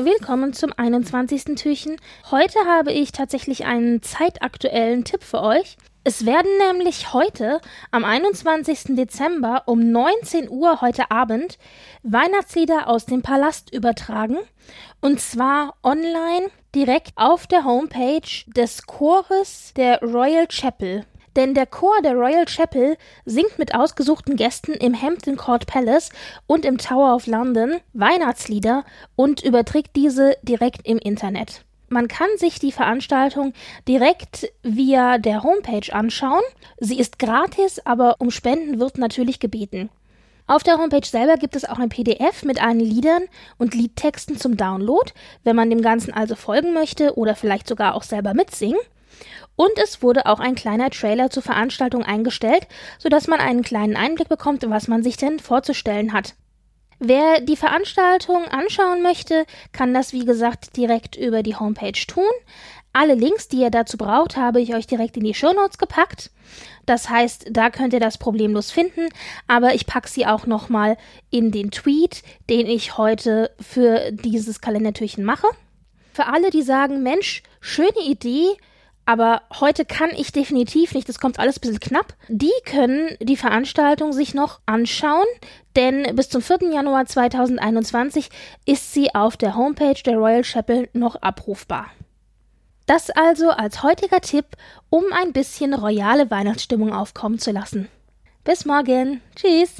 Willkommen zum 21. Türchen. Heute habe ich tatsächlich einen zeitaktuellen Tipp für euch. Es werden nämlich heute, am 21. Dezember um 19 Uhr heute Abend, Weihnachtslieder aus dem Palast übertragen. Und zwar online direkt auf der Homepage des Chores der Royal Chapel denn der Chor der Royal Chapel singt mit ausgesuchten Gästen im Hampton Court Palace und im Tower of London Weihnachtslieder und überträgt diese direkt im Internet. Man kann sich die Veranstaltung direkt via der Homepage anschauen. Sie ist gratis, aber um Spenden wird natürlich gebeten. Auf der Homepage selber gibt es auch ein PDF mit allen Liedern und Liedtexten zum Download, wenn man dem Ganzen also folgen möchte oder vielleicht sogar auch selber mitsingen. Und es wurde auch ein kleiner Trailer zur Veranstaltung eingestellt, sodass man einen kleinen Einblick bekommt, was man sich denn vorzustellen hat. Wer die Veranstaltung anschauen möchte, kann das wie gesagt direkt über die Homepage tun. Alle Links, die ihr dazu braucht, habe ich euch direkt in die Shownotes gepackt. Das heißt, da könnt ihr das problemlos finden, aber ich packe sie auch nochmal in den Tweet, den ich heute für dieses Kalendertürchen mache. Für alle, die sagen, Mensch, schöne Idee, aber heute kann ich definitiv nicht, das kommt alles ein bisschen knapp. Die können die Veranstaltung sich noch anschauen, denn bis zum 4. Januar 2021 ist sie auf der Homepage der Royal Chapel noch abrufbar. Das also als heutiger Tipp, um ein bisschen royale Weihnachtsstimmung aufkommen zu lassen. Bis morgen. Tschüss.